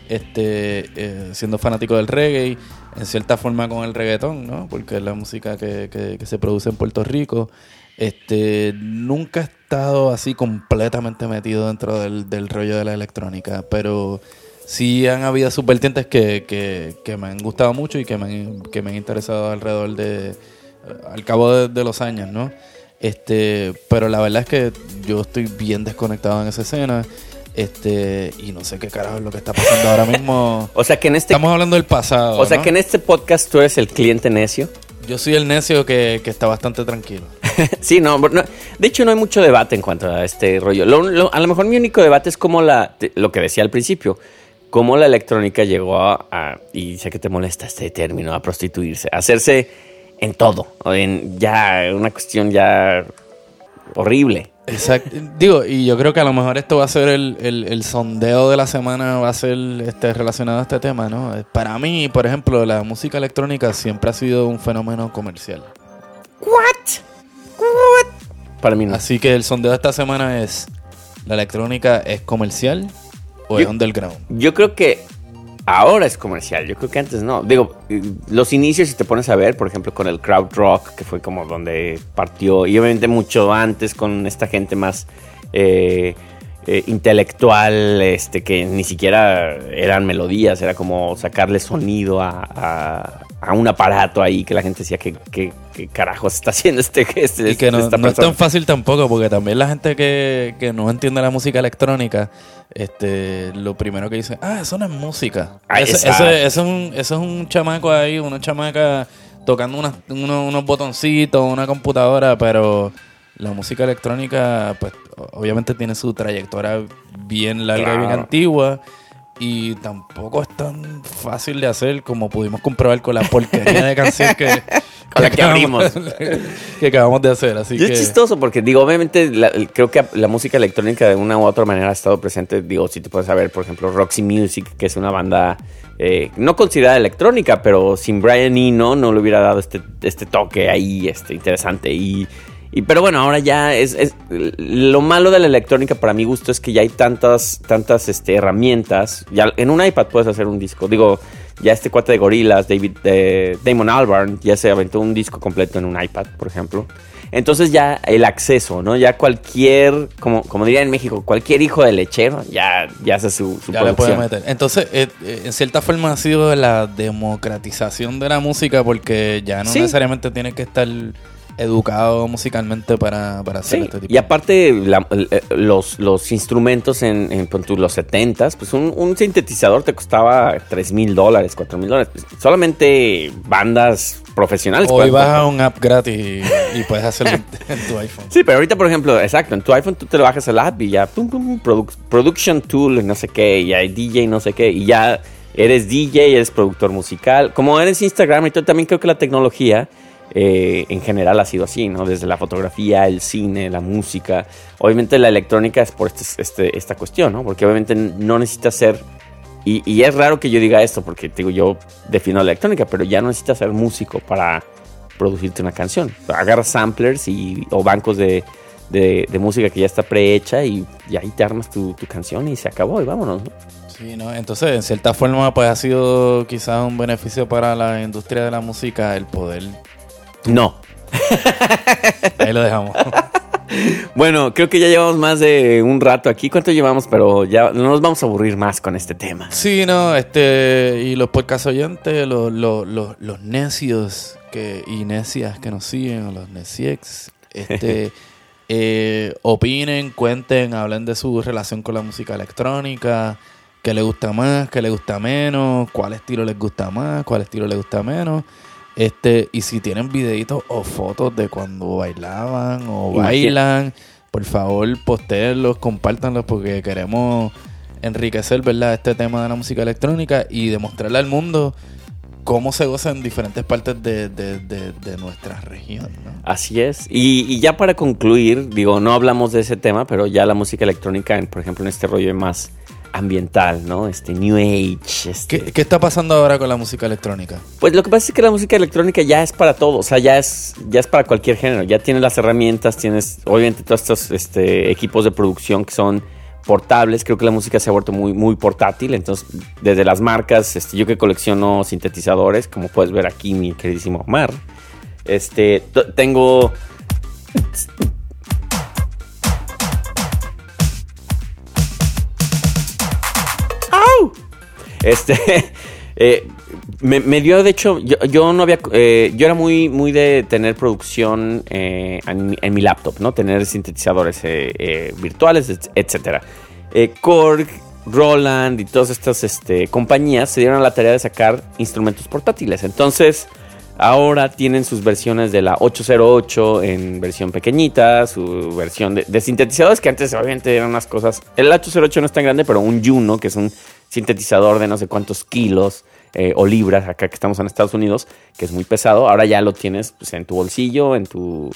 Este, eh, siendo fanático del reggae, en cierta forma con el reggaetón, ¿no? Porque es la música que, que- que se produce en Puerto Rico. Este, nunca he estado así completamente metido dentro del, del rollo de la electrónica, pero sí han habido sus vertientes que, que, que me han gustado mucho y que me han, que me han interesado alrededor de, al cabo de, de los años, ¿no? Este, pero la verdad es que yo estoy bien desconectado en esa escena. Este, y no sé qué carajo es lo que está pasando ahora mismo. O sea que en este, Estamos hablando del pasado. o sea ¿no? que en este podcast tú eres el cliente necio. Yo soy el necio que, que está bastante tranquilo. sí, no, no, de hecho no hay mucho debate en cuanto a este rollo. Lo- lo- a lo mejor mi único debate es cómo la, lo que decía al principio, cómo la electrónica llegó a, a- y sé que te molesta este término, a prostituirse, a hacerse en todo, en ya una cuestión ya horrible. Exacto. Digo, y yo creo que a lo mejor esto va a ser el, el- el sondeo de la semana, va a ser este, relacionado a este tema, ¿no? Para mí, por ejemplo, la música electrónica siempre ha sido un fenómeno comercial. What? What? Para mí no. Así que el sondeo de esta semana es, ¿la electrónica es comercial o es Yo- underground? Yo creo que ahora es comercial, yo creo que antes no. Digo, eh, los inicios, si te pones a ver, por ejemplo, con el crowd rock, que fue como donde partió, y obviamente mucho antes con esta gente más eh, eh, intelectual, este, que ni siquiera eran melodías, era como sacarle sonido a, a- a un aparato ahí que la gente decía que, que, que carajos está haciendo este, este Y que no, esta no es persona?" tan fácil tampoco, porque también la gente que, que no entiende la música electrónica, este, lo primero que dice, ah, eso no es música. Ah, eso, es un, eso es un chamaco ahí, una chamaca tocando unas- uno- unos botoncitos, una computadora, pero la música electrónica, pues, obviamente tiene su trayectoria bien larga y bien antigua. Y tampoco es tan fácil de hacer como pudimos comprobar con la porquería de canción que, Con la que acabamos- abrimos. que acabamos de hacer. Así Y que es chistoso porque, digo, obviamente la- creo que la música electrónica de una u otra manera ha estado presente. Digo, si te puedes saber, por ejemplo, Roxy Music, que es una banda eh, no considerada electrónica, pero sin Brian Eno no le hubiera dado este, este toque ahí este, interesante. Y, y- pero bueno, ahora ya es, es- Lo malo de la electrónica, para mi gusto, es que ya hay tantas, tantas este, herramientas. Ya en un iPad puedes hacer un disco. Digo, ya este cuate de Gorillaz, David, eh, Damon Albarn, ya se aventó un disco completo en un iPad, por ejemplo. Entonces ya el acceso, ¿no? Ya cualquier, como, como diría en México, cualquier hijo de lechero ya, ya hace su, su ya le puede producción. meter. Entonces, eh, eh, en cierta forma ha sido la democratización de la música porque ya no Sí. necesariamente tienes que estar educado musicalmente para, para hacer Sí, este tipo y aparte la- eh, los, los instrumentos en, los 70s, pues un, un sintetizador te costaba 3 mil dólares, 4 mil dólares. Pues, solamente bandas profesionales. Hoy vas a un app gratis y, y puedes hacerlo en, tu iPhone. Sí, pero ahorita, por ejemplo, exacto, en tu iPhone tú te lo bajas al app y ya, pum, pum, pum, produ- production tool, no sé qué, y hay DJ, no sé qué, y ya eres DJ, eres productor musical. Como eres Instagram y también creo que la tecnología eh, en general ha sido así, ¿no? Desde la fotografía, el cine, la música. Obviamente la electrónica es por este, este- esta cuestión, ¿no? Porque obviamente no necesitas ser... Y, es raro que yo diga esto, porque digo, yo defino la electrónica, pero ya no necesitas ser músico para producirte una canción. Agarras samplers y, o bancos de, de- música que ya está prehecha y, ahí te armas tu, canción y se acabó y vámonos. ¿no? Sí, ¿no? Entonces, en cierta forma, pues ha sido quizás un beneficio para la industria de la música el poder. No. Ahí lo dejamos. Bueno, creo que ya llevamos más de un rato aquí. ¿Cuánto llevamos? Pero ya no nos vamos a aburrir más con este tema. Sí, no, este, y los podcast oyentes, los, los, los, los necios que, y necias que nos siguen, o los neciex, este, eh, opinen, cuenten, hablen de su relación con la música electrónica, qué les gusta más, qué les gusta menos, cuál estilo les gusta más, cuál estilo les gusta menos. Este, y si tienen videitos o fotos de cuando bailaban o bailan, por favor, postéenlos, compártanlos porque queremos enriquecer, ¿verdad?, este tema de la música electrónica y demostrarle al mundo cómo se goza en diferentes partes de, de, de, de nuestra región, ¿no? Así es. Y, y ya para concluir, digo, no hablamos de ese tema, pero ya la música electrónica, en- por ejemplo, en este rollo más ambiental, ¿no? Este New Age. Este, ¿Qué, qué está pasando ahora con la música electrónica? Pues lo que pasa es que la música electrónica ya es para todo, o sea, ya es, ya es para cualquier género, ya tienes las herramientas, tienes obviamente todos estos este, equipos de producción que son portables, creo que la música se ha vuelto muy, muy portátil, entonces desde las marcas, este, yo que colecciono sintetizadores, como puedes ver aquí mi queridísimo Omar, este, tengo... Este, eh, me, dio, de hecho, yo, no había, eh, yo era muy, muy de tener producción eh, en, mi laptop, ¿no? Tener sintetizadores virtuales, et- etcétera. Eh, Korg, Roland y todas estas este, compañías se dieron a la tarea de sacar instrumentos portátiles. Entonces, ahora tienen sus versiones de la 808 en versión pequeñita, su versión de, de sintetizadores que antes obviamente eran unas cosas. El 808 no es tan grande, pero un Juno, que es un sintetizador de no sé cuántos kilos eh, o libras, acá que estamos en Estados Unidos, que es muy pesado, ahora ya lo tienes pues, en tu bolsillo, en tu,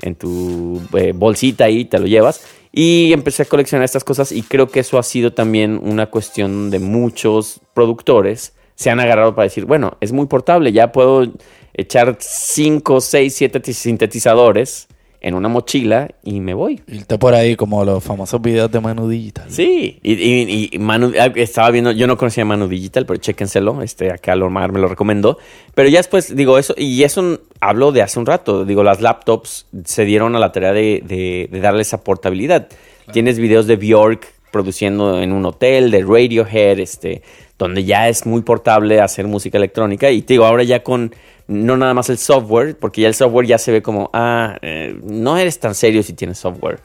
en tu eh, bolsita ahí, te lo llevas. Y empecé a coleccionar estas cosas y creo que eso ha sido también una cuestión de muchos productores se han agarrado para decir, bueno, es muy portable, ya puedo echar 5, 6, 7 sintetizadores en una mochila y me voy. Irte por ahí como los famosos videos de Manu Digital. Sí, y, y- y Manu, ah, estaba viendo, yo no conocía Manu Digital, pero chéquenselo, este, acá Lomar me lo recomendó. Pero ya después, digo, eso, y eso hablo de hace un rato, digo, las laptops se dieron a la tarea de, de- de darle esa portabilidad. Tienes videos de Bjork produciendo en un hotel, de Radiohead, este, donde ya es muy portable hacer música electrónica. Y te digo, ahora ya con no nada más el software, porque ya el software ya se ve como, ah, eh, no eres tan serio si tienes software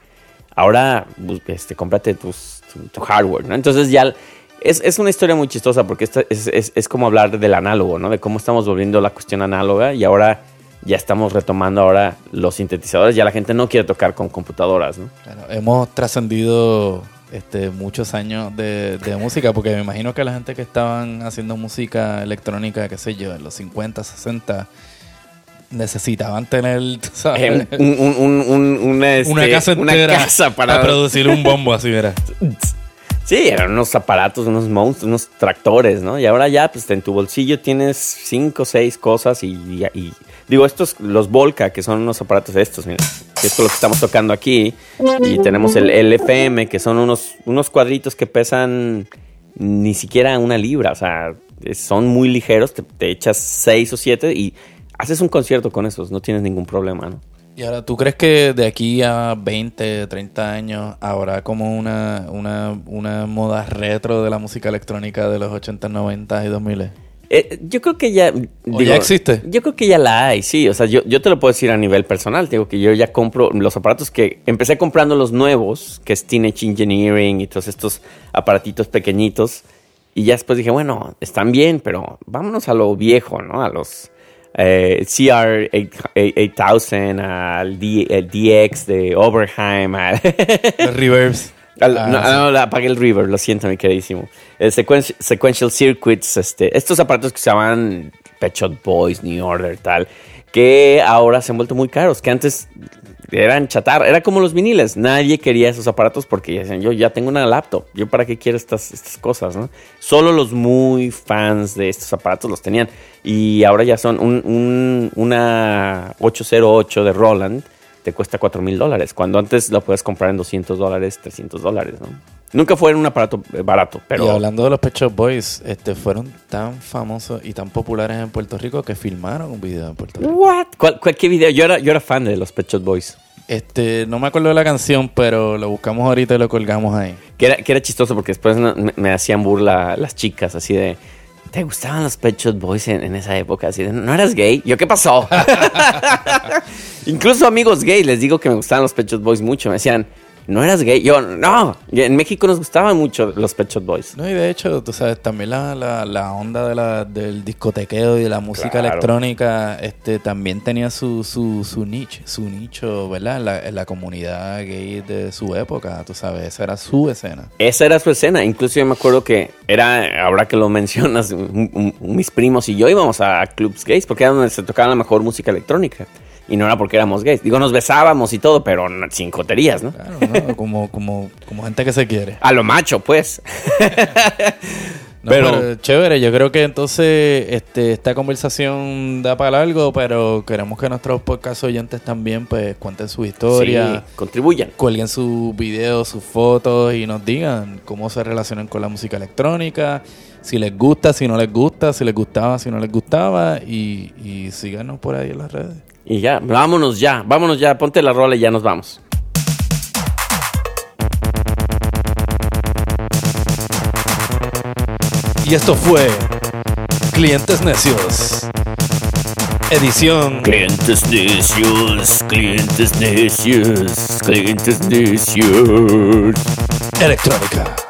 ahora bus- este, cómprate tus, tu, tu hardware, ¿no? Entonces ya es, es una historia muy chistosa porque esta es, es- es como hablar del análogo, ¿no? De cómo estamos volviendo la cuestión análoga y ahora ya estamos retomando ahora los sintetizadores, ya la gente no quiere tocar con computadoras, ¿no? Claro, hemos trascendido este, muchos años de, de música, porque me imagino que la gente que estaban haciendo música electrónica, qué sé yo, en los 50, 60, necesitaban tener, sabes, un- un- un- un- una, este, una casa una para... producir un bombo así, mira. Sí, eran unos aparatos, unos monstruos, unos tractores, ¿no? Y ahora ya, pues en tu bolsillo tienes cinco o seis cosas y, y- y- digo, estos, los Volca, que son unos aparatos estos, mira, que es lo que estamos tocando aquí, y tenemos el LFM, que son unos, unos cuadritos que pesan ni siquiera una libra, o sea, son muy ligeros, te, te echas seis o siete y haces un concierto con esos, no tienes ningún problema, ¿no? Y ahora, ¿tú crees que de aquí a 20, 30 años habrá como una, una, una moda retro de la música electrónica de los 80, 90 y 2000? Eh, yo creo que ya. ¿O ya existe? Yo creo que ya la hay, sí. O sea, yo, yo te lo puedo decir a nivel personal. Digo que yo ya compro los aparatos que. Empecé comprando los nuevos, que es Teenage Engineering y todos estos aparatitos pequeñitos. Y ya después dije, bueno, están bien, pero vámonos a lo viejo, ¿no? A los eh, CR8000, al D- el DX de Oberheim, al. Reverbs. Al- Ah, no, sí. no, apagué el River, lo siento, mi queridísimo. El sequen- sequential Circuits, este, estos aparatos que se llaman Pet Shop Boys, New Order, tal, que ahora se han vuelto muy caros, que antes eran chatarra, era como los viniles, nadie quería esos aparatos porque ya decían, yo ya tengo una laptop, yo para qué quiero estas, estas cosas, ¿no? Solo los muy fans de estos aparatos los tenían y ahora ya son un, un- una 808 de Roland, te cuesta 4 mil dólares, cuando antes lo puedes comprar en 200 dólares, 300 dólares, ¿no? Nunca fue un aparato eh, barato, pero... Y hablando de los Pet Shop Boys, este, fueron tan famosos y tan populares en Puerto Rico que filmaron un video en Puerto Rico. What? ¿Cuál, cuál- qué video? Yo era, yo era fan de los Pet Shop Boys. Este, no me acuerdo de la canción, pero lo buscamos ahorita y lo colgamos ahí. Que era, que era chistoso porque después me, me hacían burla las chicas así de... ¿Te gustaban los Pet Shop Boys en, esa época? Así de, ¿no eras gay? ¿Yo qué pasó? Incluso amigos gays les digo que me gustaban los Pet Shop Boys mucho. Me decían, ¿no eras gay? Yo, no. En México nos gustaban mucho los Pet Shop Boys. No, y de hecho, tú sabes, también la, la, la onda de la, del discotequeo y de la música Claro. electrónica, este, también tenía su, su, su nicho, su nicho, ¿verdad? En la, en la comunidad gay de su época, tú sabes, esa era su escena. Esa era su escena. Incluso yo me acuerdo que era, ahora que lo mencionas, mis primos y yo íbamos a clubs gays porque era donde se tocaba la mejor música electrónica. Y no era porque éramos gays. Digo, nos besábamos y todo, pero sin coterías, ¿no? Claro, ¿no? como, como, como gente que se quiere. A lo macho, pues. No, Pero- pero, chévere, yo creo que entonces este, esta conversación da para algo, pero queremos que nuestros podcast oyentes también pues cuenten su historia, Sí, contribuyan. cuelguen sus videos, sus fotos y nos digan cómo se relacionan con la música electrónica, si les gusta, si no les gusta, si les gustaba, si no les gustaba y, y síganos por ahí en las redes. Y ya, vámonos ya, vámonos ya, ponte la rola y ya nos vamos. Y esto fue Clientes Necios. Edición Clientes necios, clientes necios, clientes necios. electrónica.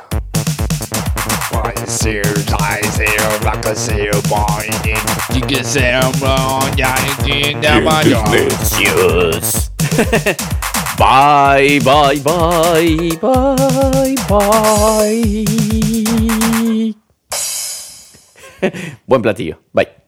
Necios. bye, bye, bye, bye, bye. Buen platillo. Bye.